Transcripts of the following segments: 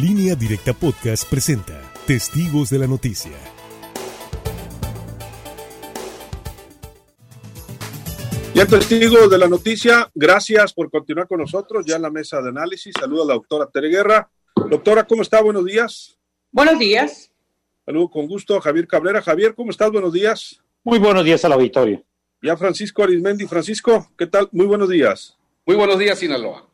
Línea Directa Podcast presenta Testigos de la Noticia. Ya testigos de la noticia, gracias por continuar con nosotros ya en la mesa de análisis. Saludo a la doctora Tere Guerra. Doctora, ¿cómo está? Buenos días. Buenos días. Saludo con gusto a Javier Cabrera. Javier, ¿cómo estás? Buenos días. Muy buenos días al auditorio. Ya Francisco Arismendi. Francisco, ¿qué tal? Muy buenos días. Muy buenos días, Sinaloa.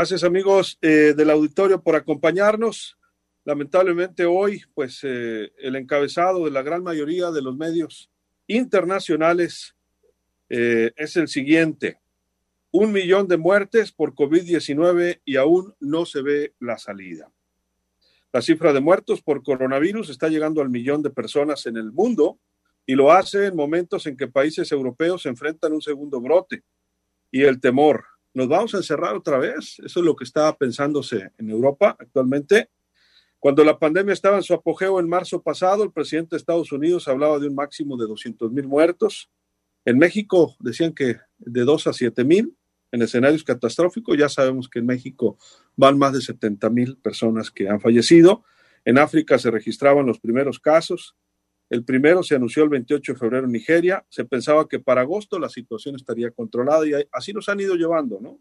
Gracias amigos eh, del auditorio por acompañarnos. Lamentablemente hoy, pues eh, el encabezado de la gran mayoría de los medios internacionales eh, es el siguiente. Un millón de muertes por COVID-19 y aún no se ve la salida. La cifra de muertos por coronavirus está llegando al millón de personas en el mundo y lo hace en momentos en que países europeos enfrentan un segundo brote y el temor, nos vamos a encerrar otra vez. Eso es lo que está pensándose en Europa actualmente. Cuando la pandemia estaba en su apogeo en marzo pasado, el presidente de Estados Unidos hablaba de un máximo de 200 mil muertos. En México decían que de 2 a 7 mil en escenarios catastróficos. Ya sabemos que en México van más de 70 mil personas que han fallecido. En África se registraban los primeros casos. El primero se anunció el 28 de febrero en Nigeria. Se pensaba que para agosto la situación estaría controlada y así nos han ido llevando, ¿no?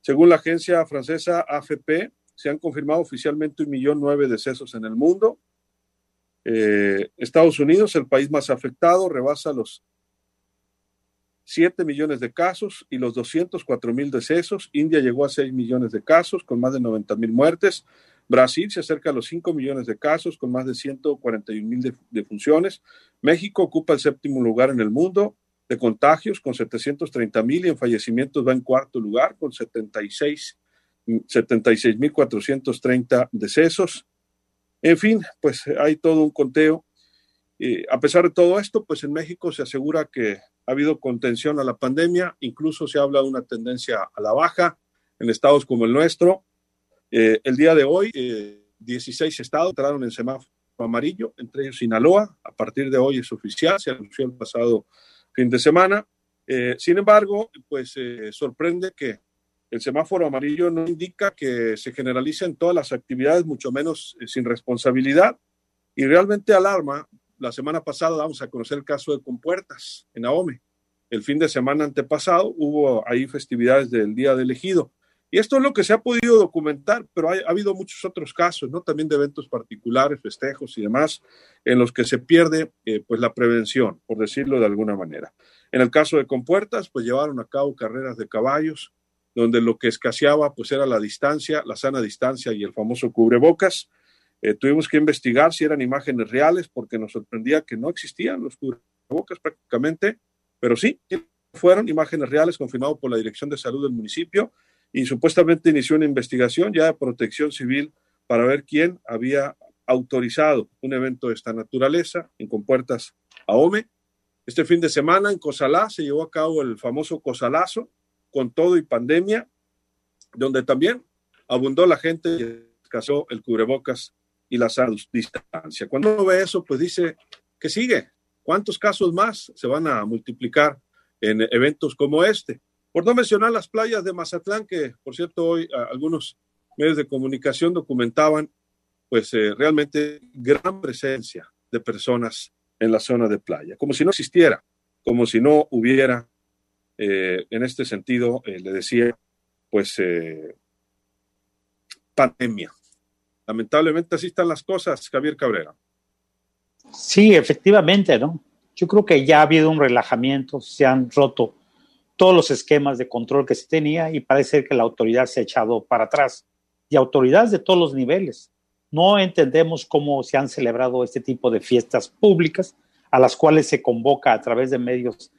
Según la agencia francesa AFP, se han confirmado oficialmente un millón nueve decesos en el mundo. Eh, Estados Unidos, el país más afectado, rebasa los 7 millones de casos y los 204 mil decesos. India llegó a 6 millones de casos con más de 90 mil muertes. Brasil se acerca a los 5 millones de casos con más de 141 mil defunciones. México ocupa el séptimo lugar en el mundo de contagios con 730 mil y en fallecimientos va en cuarto lugar con 76 76.430 decesos. En fin, pues hay todo un conteo. y a pesar de todo esto, pues en México se asegura que ha habido contención a la pandemia, incluso se habla de una tendencia a la baja en estados como el nuestro. Eh, el día de hoy, 16 eh, estados entraron en semáforo amarillo, entre ellos Sinaloa. A partir de hoy es oficial, se anunció el pasado fin de semana. Eh, sin embargo, pues sorprende que el semáforo amarillo no indica que se generalicen todas las actividades, mucho menos sin responsabilidad. Y realmente alarma. La semana pasada vamos a conocer el caso de Compuertas en Ahome. El fin de semana antepasado hubo ahí festividades del Día del Ejido. Y esto es lo que se ha podido documentar, pero ha habido muchos otros casos, ¿no? También de eventos particulares, festejos y demás, en los que se pierde, eh, pues, la prevención, por decirlo de alguna manera. En el caso de Compuertas, pues, llevaron a cabo carreras de caballos, donde lo que escaseaba, pues, era la distancia, la sana distancia y el famoso cubrebocas. Eh, tuvimos que investigar si eran imágenes reales, porque nos sorprendía que no existían los cubrebocas prácticamente, pero sí, fueron imágenes reales confirmado por la Dirección de Salud del municipio y supuestamente inició una investigación ya de protección civil para ver quién había autorizado un evento de esta naturaleza en Compuertas Ahome. Este fin de semana en Cosalá se llevó a cabo el famoso Cosalazo con todo y pandemia, donde también abundó la gente y escasó el cubrebocas y la distancia. Cuando uno ve eso, pues dice que sigue. ¿Cuántos casos más se van a multiplicar en eventos como este? Por no mencionar las playas de Mazatlán, que por cierto hoy algunos medios de comunicación documentaban, pues eh, realmente gran presencia de personas en la zona de playa, como si no existiera, como si no hubiera, eh, en este sentido, eh, le decía, pues, pandemia. Lamentablemente así están las cosas, Javier Cabrera. Sí, efectivamente, ¿no? Yo creo que ya ha habido un relajamiento, se han roto todos los esquemas de control que se tenía y parece que la autoridad se ha echado para atrás. Y autoridades de todos los niveles. No entendemos cómo se han celebrado este tipo de fiestas públicas a las cuales se convoca a través de medios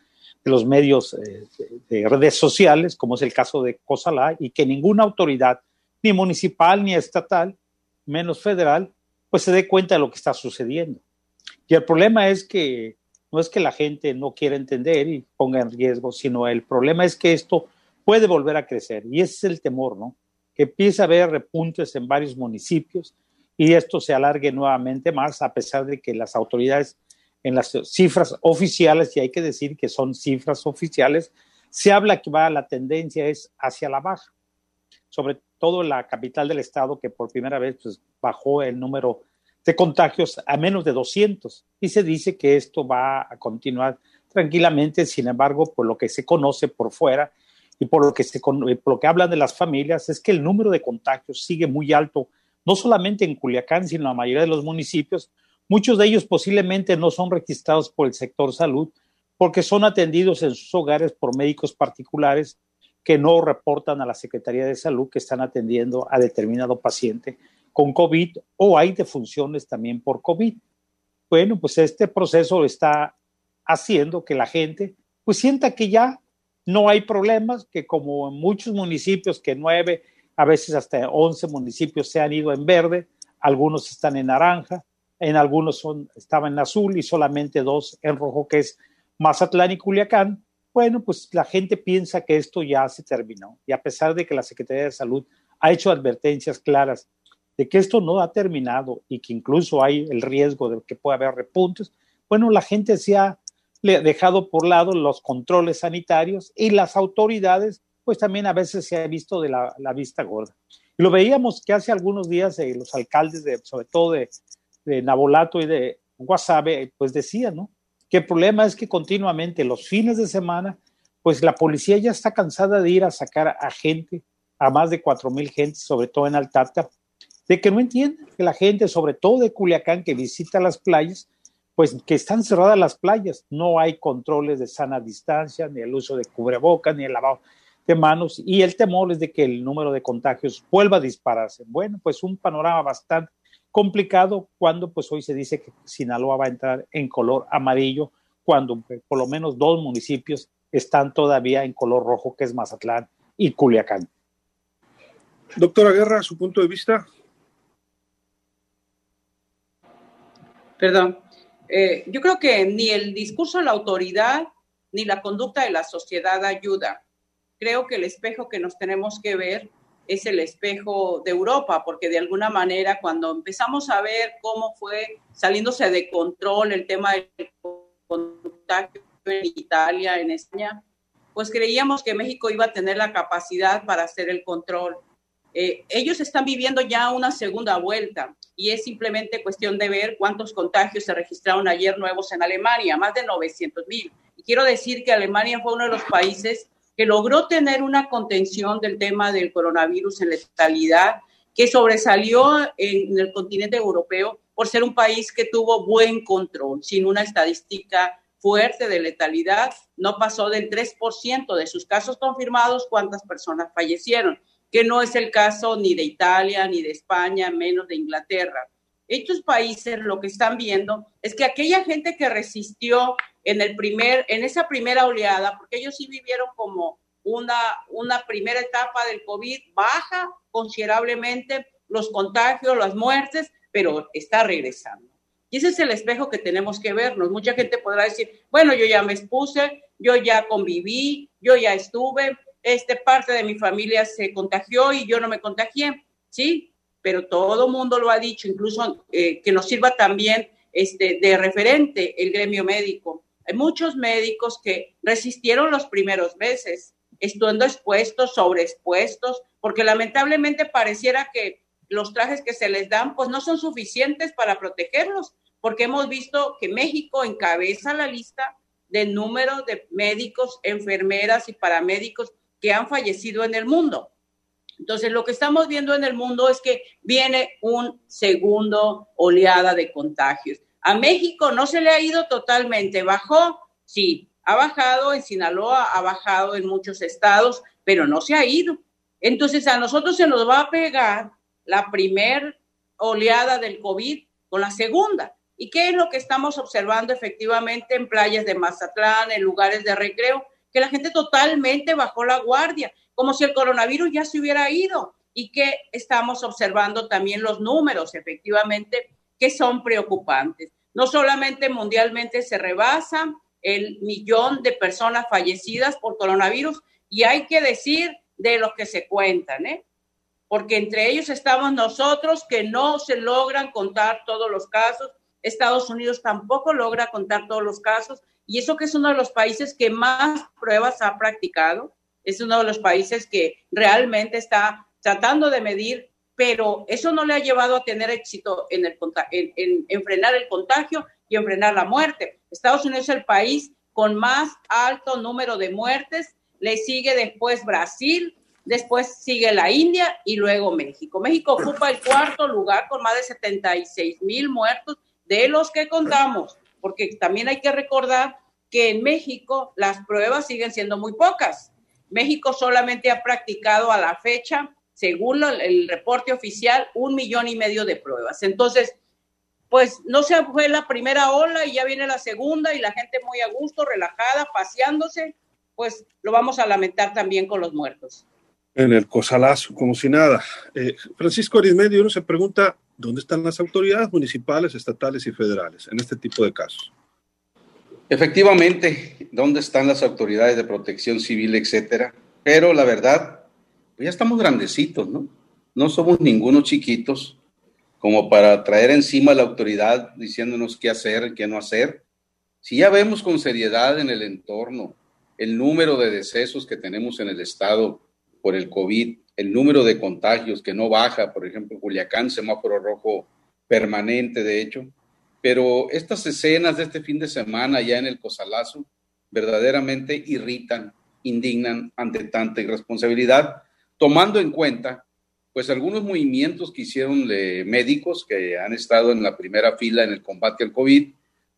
de los medios eh, de, redes sociales, como es el caso de Cosalá, y que ninguna autoridad, ni municipal ni estatal, menos federal, pues se dé cuenta de lo que está sucediendo. Y el problema es que no es que la gente no quiera entender y ponga en riesgo, sino el problema es que esto puede volver a crecer y es el temor, ¿no? Que empiece a haber repuntes en varios municipios y esto se alargue nuevamente más a pesar de que las autoridades en las cifras oficiales, y hay que decir que son cifras oficiales, se habla que va la tendencia es hacia la baja, sobre todo la capital del estado que por primera vez pues, bajó el número de contagios a menos de 200 y se dice que esto va a continuar tranquilamente, sin embargo, por lo que se conoce por fuera y por lo que, se, por lo que hablan de las familias, es que el número de contagios sigue muy alto, no solamente en Culiacán, sino en la mayoría de los municipios. Muchos de ellos posiblemente no son registrados por el sector salud porque son atendidos en sus hogares por médicos particulares que no reportan a la Secretaría de Salud que están atendiendo a determinado paciente con COVID o hay defunciones también por COVID. Bueno, pues este proceso está haciendo que la gente pues sienta que ya no hay problemas, que como en muchos municipios, que nueve, a veces hasta once municipios se han ido en verde, algunos están en naranja, en algunos son, estaban en azul y solamente dos en rojo, que es Mazatlán y Culiacán. Bueno, pues la gente piensa que esto ya se terminó y a pesar de que la Secretaría de Salud ha hecho advertencias claras de que esto no ha terminado y que incluso hay el riesgo de que pueda haber repuntes, bueno, la gente se ha dejado por lado los controles sanitarios y las autoridades, pues también a veces se ha visto de la, vista gorda. Y lo veíamos que hace algunos días eh, los alcaldes, de, sobre todo de, de Nabolato y de Guasave, pues decían, ¿no? Que el problema es que continuamente los fines de semana, pues la policía ya está cansada de ir a sacar a gente, a más de cuatro mil gente, sobre todo en Altarta, de que no entienden que la gente, sobre todo de Culiacán, que visita las playas, pues que están cerradas las playas, no hay controles de sana distancia, ni el uso de cubrebocas, ni el lavado de manos, y el temor es de que el número de contagios vuelva a dispararse. Bueno, pues un panorama bastante complicado cuando pues hoy se dice que Sinaloa va a entrar en color amarillo, cuando pues, por lo menos dos municipios están todavía en color rojo, que es Mazatlán y Culiacán. Doctora Guerra, su punto de vista. Perdón. Eh, yo creo que ni el discurso de la autoridad ni la conducta de la sociedad ayuda. Creo que el espejo que nos tenemos que ver es el espejo de Europa, porque de alguna manera cuando empezamos a ver cómo fue saliéndose de control el tema del contagio en Italia, en España, pues creíamos que México iba a tener la capacidad para hacer el control. Eh, ellos están viviendo ya una segunda vuelta y es simplemente cuestión de ver cuántos contagios se registraron ayer nuevos en Alemania, más de 900 mil. Y quiero decir que Alemania fue uno de los países que logró tener una contención del tema del coronavirus en letalidad, que sobresalió en el continente europeo por ser un país que tuvo buen control, sin una estadística fuerte de letalidad, no pasó del 3% de sus casos confirmados, cuántas personas fallecieron que no es el caso ni de Italia, ni de España, menos de Inglaterra. Estos países lo que están viendo es que aquella gente que resistió en, el primer, en esa primera oleada, porque ellos sí vivieron como una, una primera etapa del COVID, baja considerablemente los contagios, las muertes, pero está regresando. Y ese es el espejo que tenemos que vernos. Mucha gente podrá decir, bueno, yo ya me expuse, yo ya conviví, yo ya estuve, este, parte de mi familia se contagió y yo no me contagié, ¿sí? Pero todo mundo lo ha dicho, incluso eh, que nos sirva también este, de referente el gremio médico. Hay muchos médicos que resistieron los primeros meses, estando expuestos, sobreexpuestos, porque lamentablemente pareciera que los trajes que se les dan pues no son suficientes para protegerlos, porque hemos visto que México encabeza la lista de número de médicos, enfermeras y paramédicos que han fallecido en el mundo. Entonces, lo que estamos viendo en el mundo es que viene un segundo oleada de contagios. A México no se le ha ido totalmente, bajó, sí, ha bajado, en Sinaloa ha bajado en muchos estados, pero no se ha ido. Entonces, a nosotros se nos va a pegar la primer oleada del COVID con la segunda. ¿Y qué es lo que estamos observando efectivamente en playas de Mazatlán, en lugares de recreo? Que la gente totalmente bajó la guardia, como si el coronavirus ya se hubiera ido y que estamos observando también los números, efectivamente, que son preocupantes. No solamente mundialmente se rebasa el millón de personas fallecidas por coronavirus y hay que decir de los que se cuentan, ¿eh? porque entre ellos estamos nosotros que no se logran contar todos los casos, Estados Unidos tampoco logra contar todos los casos y eso que es uno de los países que más pruebas ha practicado, es uno de los países que realmente está tratando de medir, pero eso no le ha llevado a tener éxito en, frenar el contagio y en frenar la muerte. Estados Unidos es el país con más alto número de muertes, le sigue después Brasil, después sigue la India y luego México. México ocupa el cuarto lugar con más de 76 mil muertos de los que contamos, porque también hay que recordar que en México las pruebas siguen siendo muy pocas. México solamente ha practicado a la fecha, según el reporte oficial, un millón y medio de pruebas. Entonces, pues no se fue la primera ola y ya viene la segunda y la gente muy a gusto, relajada, paseándose, pues lo vamos a lamentar también con los muertos. En el cosalazo, como si nada. Eh, Francisco Arismedio, uno se pregunta, ¿dónde están las autoridades municipales, estatales y federales en este tipo de casos? Efectivamente, ¿dónde están las autoridades de protección civil, etcétera? Pero la verdad, pues ya estamos grandecitos, ¿no? No somos ningunos chiquitos como para traer encima la autoridad diciéndonos qué hacer, qué no hacer. Si ya vemos con seriedad en el entorno el número de decesos que tenemos en el estado por el COVID, el número de contagios que no baja, por ejemplo, Culiacán, semáforo rojo permanente, de hecho, pero estas escenas de este fin de semana ya en el Cosalazo verdaderamente irritan, indignan ante tanta irresponsabilidad, tomando en cuenta pues algunos movimientos que hicieron de médicos que han estado en la primera fila en el combate al COVID,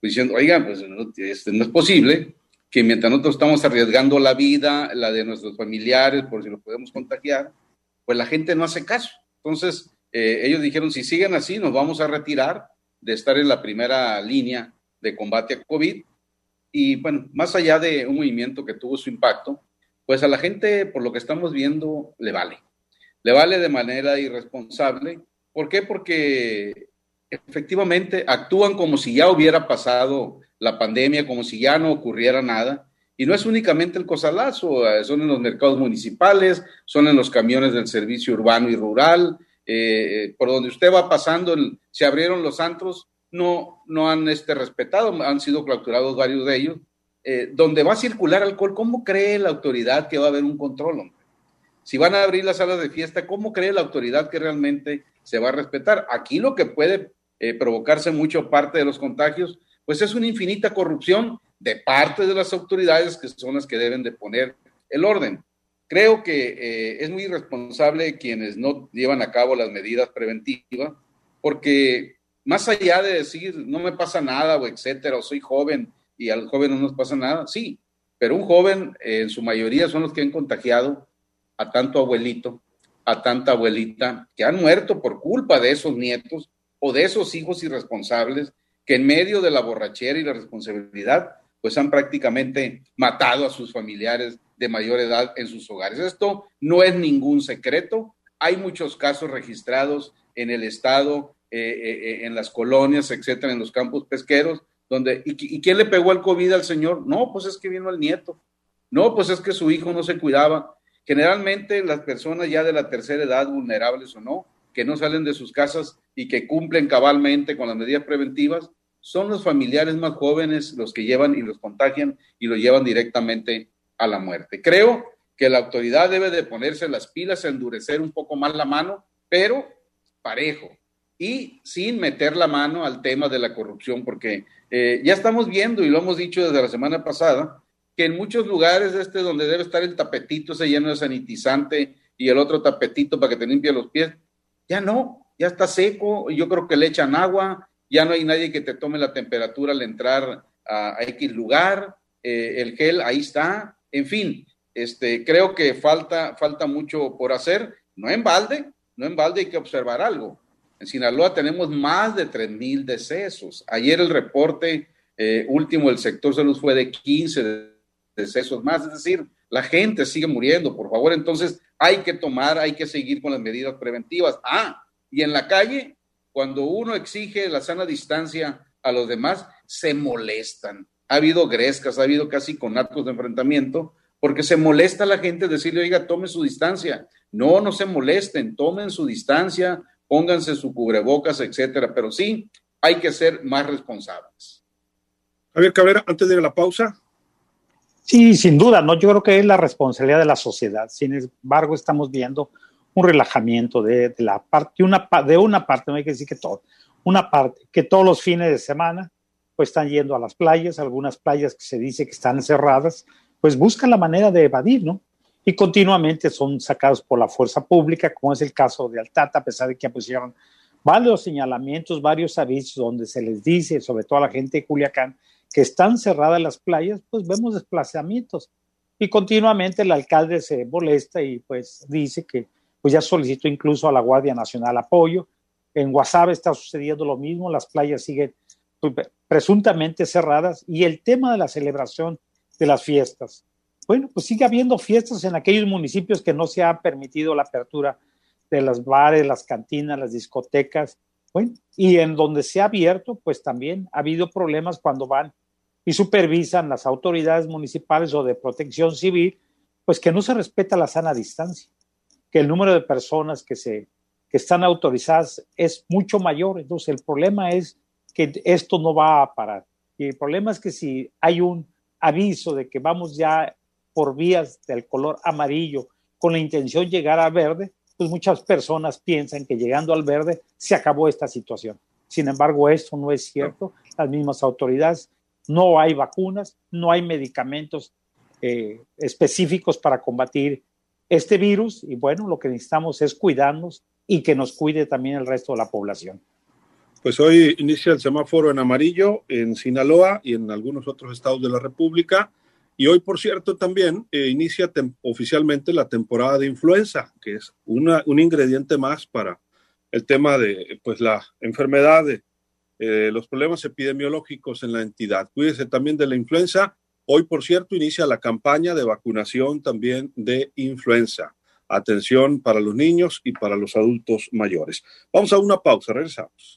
pues diciendo, oigan, pues no, este, no es posible que mientras nosotros estamos arriesgando la vida, la de nuestros familiares, por si lo podemos contagiar, pues la gente no hace caso. Entonces, eh, ellos dijeron, si siguen así, nos vamos a retirar de estar en la primera línea de combate a COVID. Y bueno, más allá de un movimiento que tuvo su impacto, pues a la gente, por lo que estamos viendo, le vale le vale de manera irresponsable. ¿Por qué? Porque efectivamente actúan como si ya hubiera pasado la pandemia, como si ya no ocurriera nada. Y no es únicamente el cosalazo, eh, son en los mercados municipales, son en los camiones del servicio urbano y rural, eh, eh, por donde usted va pasando, se abrieron los antros, no, no han este, respetado, han sido clausurados varios de ellos. donde va a circular alcohol, ¿cómo cree la autoridad que va a haber un control? si van a abrir las salas de fiesta, ¿cómo cree la autoridad que realmente se va a respetar? Aquí lo que puede provocarse mucho parte de los contagios, pues es una infinita corrupción de parte de las autoridades que son las que deben de poner el orden. Creo que eh, es muy irresponsable quienes no llevan a cabo las medidas preventivas, porque más allá de decir no me pasa nada o etcétera, o soy joven y a los jóvenes no nos pasa nada, sí, pero un joven eh, en su mayoría son los que han contagiado a tanto abuelito, a tanta abuelita, que han muerto por culpa de esos nietos o de esos hijos irresponsables que en medio de la borrachera y la responsabilidad, pues han prácticamente matado a sus familiares de mayor edad en sus hogares. Esto no es ningún secreto. Hay muchos casos registrados en el estado, eh, eh, eh, en las colonias, etcétera, en los campos pesqueros, donde, ¿y, ¿y quién le pegó el COVID al señor? No, pues es que vino el nieto. No, pues es que su hijo no se cuidaba. Generalmente las personas ya de la tercera edad, vulnerables o no, que no salen de sus casas y que cumplen cabalmente con las medidas preventivas, son los familiares más jóvenes los que llevan y los contagian y los llevan directamente a la muerte. Creo que la autoridad debe de ponerse las pilas, endurecer un poco más la mano, pero parejo y sin meter la mano al tema de la corrupción, porque eh, ya estamos viendo y lo hemos dicho desde la semana pasada, que en muchos lugares este donde debe estar el tapetito ese lleno de sanitizante y el otro tapetito para que te limpie los pies, ya no, ya está seco, yo creo que le echan agua, ya no hay nadie que te tome la temperatura al entrar a, X lugar, eh, el gel ahí está, en fin, este, creo que falta, falta mucho por hacer, no en balde, no en balde hay que observar algo. En Sinaloa tenemos más de 3 mil decesos. Ayer el reporte eh, último del sector salud fue de 15 decesos más, es decir, la gente sigue muriendo, por favor, entonces hay que tomar, hay que seguir con las medidas preventivas. Ah, y en la calle, cuando uno exige la sana distancia a los demás, se molestan. Ha habido grescas, ha habido casi con actos de enfrentamiento, porque se molesta la gente decirle, oiga, tome su distancia. No, no se molesten, tomen su distancia, pónganse su cubrebocas, etcétera, pero sí hay que ser más responsables. Javier Cabrera, antes de la pausa, Sí, sin duda, ¿no? Yo creo que es la responsabilidad de la sociedad. Sin embargo, estamos viendo un relajamiento de, la parte, una, de una parte, no hay que decir que todo, una parte, que todos los fines de semana pues están yendo a las playas, algunas playas que se dice que están cerradas, pues buscan la manera de evadir, ¿no? Y continuamente son sacados por la fuerza pública, como es el caso de Altata, a pesar de que pusieron varios señalamientos, varios avisos donde se les dice, sobre todo a la gente de Culiacán, que están cerradas las playas, pues vemos desplazamientos. Y continuamente el alcalde se molesta y pues dice que pues ya solicitó incluso a la Guardia Nacional apoyo. En Guasave está sucediendo lo mismo, las playas siguen pues, presuntamente cerradas y el tema de la celebración de las fiestas. Bueno, pues sigue habiendo fiestas en aquellos municipios que no se ha permitido la apertura de las bares, las cantinas, las discotecas. Bueno, y en donde se ha abierto, pues también ha habido problemas cuando van y supervisan las autoridades municipales o de protección civil, pues que no se respeta la sana distancia, que el número de personas que, se, que están autorizadas es mucho mayor. Entonces, el problema es que esto no va a parar. Y el problema es que si hay un aviso de que vamos ya por vías del color amarillo con la intención de llegar a verde, pues muchas personas piensan que llegando al verde se acabó esta situación. Sin embargo, esto no es cierto. Las mismas autoridades, no hay vacunas, no hay medicamentos eh, específicos para combatir este virus y bueno, lo que necesitamos es cuidarnos y que nos cuide también el resto de la población. Pues hoy inicia el semáforo en amarillo en Sinaloa y en algunos otros estados de la República. Y hoy, por cierto, también eh, inicia oficialmente la temporada de influenza, que es un ingrediente más para el tema de pues, la enfermedad, de eh, los problemas epidemiológicos en la entidad. Cuídese también de la influenza. Hoy, por cierto, inicia la campaña de vacunación también de influenza. Atención para los niños y para los adultos mayores. Vamos a una pausa, regresamos.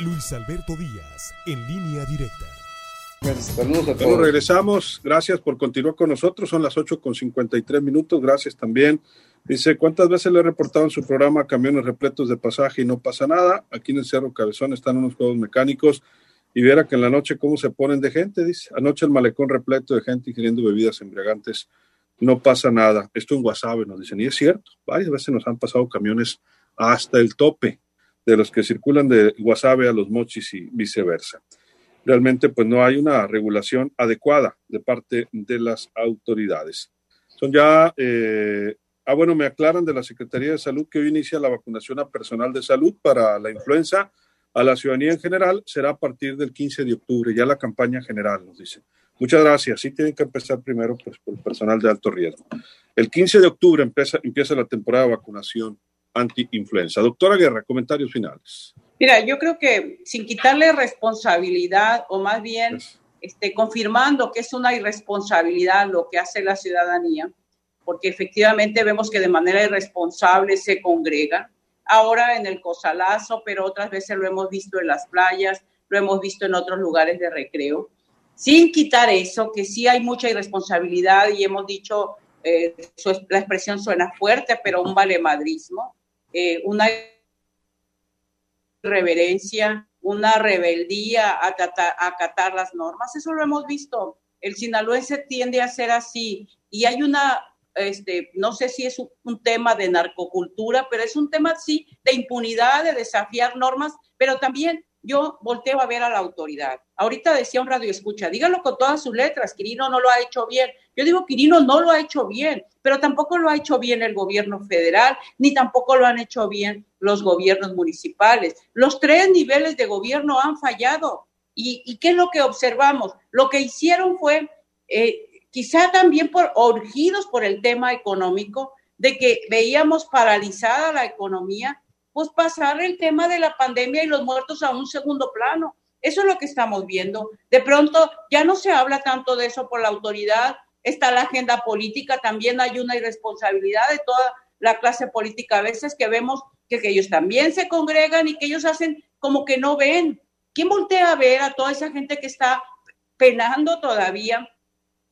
Luis Alberto Díaz, en línea directa. saludos a todos. Bueno, regresamos. Gracias por continuar con nosotros. Son las 8 con 53 minutos. Gracias también. Dice, ¿cuántas veces le he reportado en su programa camiones repletos de pasaje y no pasa nada? Aquí en el Cerro Cabezón están unos juegos mecánicos y viera que en la noche cómo se ponen de gente. Dice, anoche el malecón repleto de gente ingiriendo bebidas embriagantes. No pasa nada. Esto en Guasave nos dicen. Y es cierto, varias veces nos han pasado camiones hasta el tope de los que circulan de Guasave a los mochis y viceversa. Realmente, pues no hay una regulación adecuada de parte de las autoridades. Son ya, eh, ah, bueno, me aclaran de la Secretaría de Salud que hoy inicia la vacunación a personal de salud para la influenza. A la ciudadanía en general será a partir del 15 de octubre, ya la campaña general, nos dicen. Muchas gracias. Sí tienen que empezar primero pues, por el personal de alto riesgo. El 15 de octubre empieza, empieza la temporada de vacunación anti-influenza. Doctora Guerra, comentarios finales. Mira, yo creo que sin quitarle responsabilidad o más bien este, confirmando que es una irresponsabilidad lo que hace la ciudadanía, porque efectivamente vemos que de manera irresponsable se congrega. Ahora en el Cosalazo, pero otras veces lo hemos visto en las playas, lo hemos visto en otros lugares de recreo. Sin quitar eso, que sí hay mucha irresponsabilidad y hemos dicho, eh, la expresión suena fuerte, pero un valemadrismo eh, una reverencia, una rebeldía a acatar, las normas. Eso lo hemos visto. El sinaloense tiende a ser así y hay una, este, no sé si es un, tema de narcocultura, pero es un tema, sí, de impunidad, de desafiar normas, pero también yo volteo a ver a la autoridad. Ahorita decía un radio escucha, díganlo con todas sus letras, Quirino no lo ha hecho bien. Yo digo, Quirino no lo ha hecho bien, pero tampoco lo ha hecho bien el gobierno federal, ni tampoco lo han hecho bien los gobiernos municipales. Los tres niveles de gobierno han fallado. ¿Y, qué es lo que observamos? Lo que hicieron fue, eh, quizá también por urgidos por el tema económico, de que veíamos paralizada la economía, pues pasar el tema de la pandemia y los muertos a un segundo plano. Eso es lo que estamos viendo. De pronto ya no se habla tanto de eso por la autoridad, está la agenda política, también hay una irresponsabilidad de toda la clase política a veces que vemos que, ellos también se congregan y que ellos hacen como que no ven. ¿Quién voltea a ver a toda esa gente que está penando todavía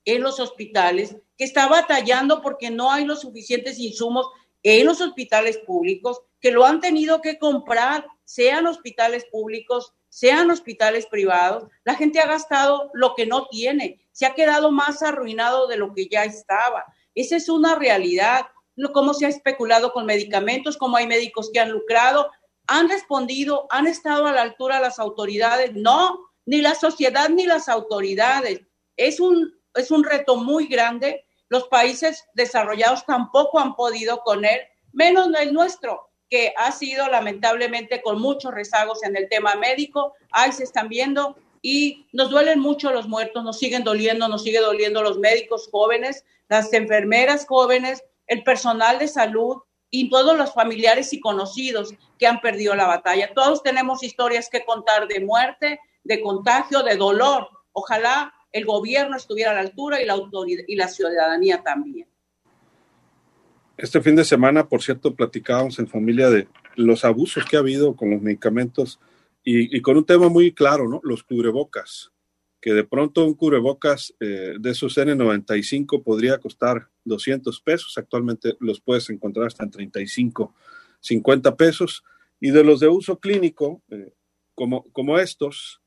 en los hospitales, que está batallando porque no hay los suficientes insumos en los hospitales públicos que lo han tenido que comprar, sean hospitales públicos, sean hospitales privados. La gente ha gastado lo que no tiene, se ha quedado más arruinado de lo que ya estaba. Esa es una realidad. Cómo se ha especulado con medicamentos, cómo hay médicos que han lucrado. ¿Han respondido? ¿Han estado a la altura las autoridades? No, ni la sociedad ni las autoridades. Es un, es un reto muy grande. Los países desarrollados tampoco han podido con él, menos el nuestro que ha sido lamentablemente con muchos rezagos en el tema médico. Ahí se están viendo y nos duelen mucho los muertos, nos siguen doliendo, nos sigue doliendo los médicos jóvenes, las enfermeras jóvenes, el personal de salud y todos los familiares y conocidos que han perdido la batalla. Todos tenemos historias que contar de muerte, de contagio, de dolor. Ojalá el gobierno estuviera a la altura y la autoridad y la ciudadanía también. Este fin de semana, por cierto, platicábamos en familia de los abusos que ha habido con los medicamentos y, con un tema muy claro, ¿no? Los cubrebocas, que de pronto un cubrebocas eh, de esos N95 podría costar 200 pesos, actualmente los puedes encontrar hasta en 35, 50 pesos, y de los de uso clínico, eh, como, como estos,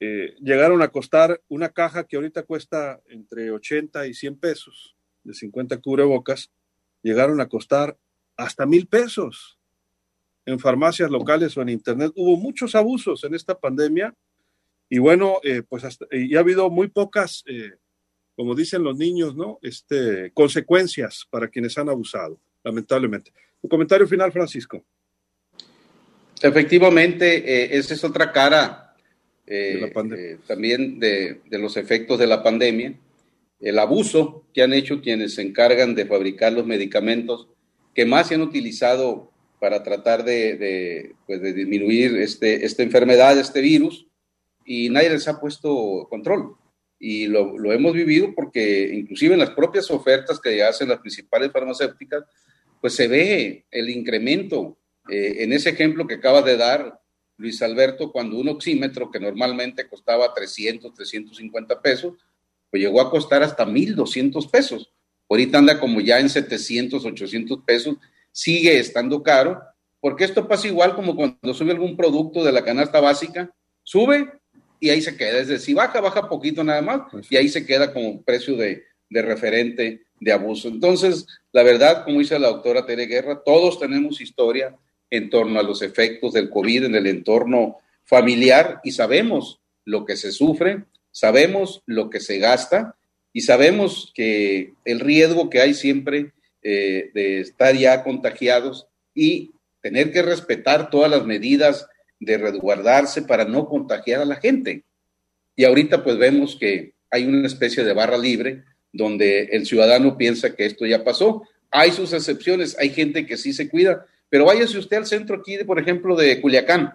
eh, llegaron a costar una caja que ahorita cuesta entre 80 y 100 pesos, de 50 cubrebocas, llegaron a costar hasta mil pesos en farmacias locales o en internet. Hubo muchos abusos en esta pandemia y bueno, eh, pues hasta, y ha habido muy pocas, eh, como dicen los niños, ¿no? Este, consecuencias para quienes han abusado, lamentablemente. Un comentario final, Francisco. Efectivamente, eh, esa es otra cara también de, de, los efectos de la pandemia el abuso que han hecho quienes se encargan de fabricar los medicamentos que más se han utilizado para tratar de, pues disminuir este, esta enfermedad, este virus, y nadie les ha puesto control. Y lo, hemos vivido porque inclusive en las propias ofertas que hacen las principales farmacéuticas, pues se ve el incremento. Eh, en ese ejemplo que acaba de dar Luis Alberto, cuando un oxímetro que normalmente costaba 300, 350 pesos, pues llegó a costar hasta 1.200 pesos. Ahorita anda como ya en 700, 800 pesos, sigue estando caro, porque esto pasa igual como cuando sube algún producto de la canasta básica, sube y ahí se queda, es decir, baja, baja poquito nada más y ahí se queda como precio de, de referente de abuso. Entonces, la verdad, como dice la doctora Tere Guerra, todos tenemos historia en torno a los efectos del COVID en el entorno familiar y sabemos lo que se sufre, sabemos lo que se gasta y sabemos que el riesgo que hay siempre eh, de estar ya contagiados y tener que respetar todas las medidas de resguardarse para no contagiar a la gente. Y ahorita pues vemos que hay una especie de barra libre donde el ciudadano piensa que esto ya pasó. Hay sus excepciones, hay gente que sí se cuida, pero váyase usted al centro aquí, de, por ejemplo, de Culiacán.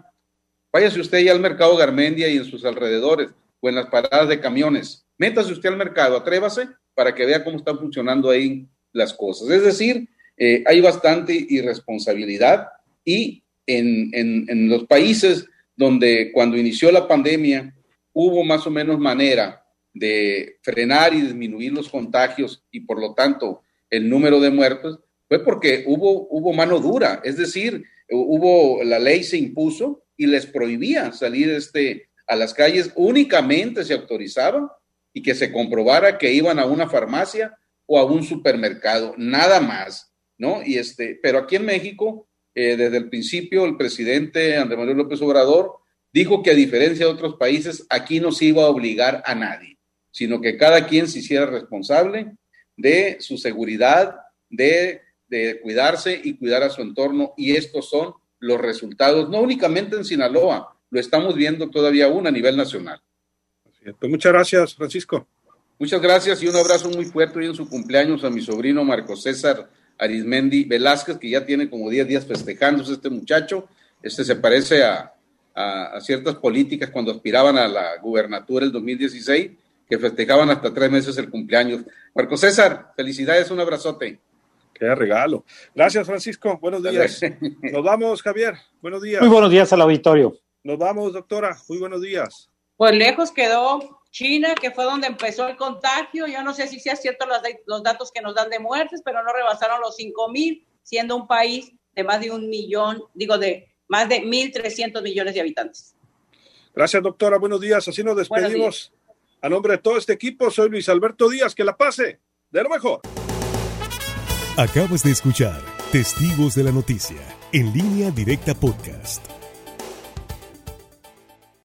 Váyase usted ya al mercado Garmendia y en sus alrededores o en las paradas de camiones. Métase usted al mercado, atrévase para que vea cómo están funcionando ahí las cosas. Es decir, eh, hay bastante irresponsabilidad y en, en, los países donde cuando inició la pandemia hubo más o menos manera de frenar y disminuir los contagios y por lo tanto el número de muertos, fue porque hubo, hubo mano dura, es decir, hubo, la ley se impuso y les prohibía salir este, a las calles únicamente se autorizaba y que se comprobara que iban a una farmacia o a un supermercado, nada más, ¿no? Y este, pero aquí en México, eh, desde el principio, el presidente Andrés Manuel López Obrador dijo que a diferencia de otros países, aquí no se iba a obligar a nadie, sino que cada quien se hiciera responsable de su seguridad, de, de cuidarse y cuidar a su entorno. Y estos son los resultados, no únicamente en Sinaloa, lo estamos viendo todavía aún a nivel nacional. Pues muchas gracias, Francisco. Muchas gracias y un abrazo muy fuerte hoy en su cumpleaños a mi sobrino Marco César Arismendi Velázquez, que ya tiene como 10 días festejándose este muchacho. Este se parece a, a, ciertas políticas cuando aspiraban a la gubernatura el 2016, que festejaban hasta tres meses el cumpleaños. Marco César, felicidades, un abrazote. Qué regalo. Gracias, Francisco. Buenos días. Nos vamos, Javier. Buenos días. Muy buenos días al auditorio. Nos vamos, doctora. Muy buenos días. Pues lejos quedó China, que fue donde empezó el contagio. Yo no sé si sea cierto los, los datos que nos dan de muertes, pero no rebasaron los 5 mil, siendo un país de más de un millón, digo, de más de 1.300 millones de habitantes. Gracias, doctora. Buenos días. Así nos despedimos. A nombre de todo este equipo, soy Luis Alberto Díaz. Que la pase de lo mejor. Acabas de escuchar Testigos de la Noticia, en línea directa podcast.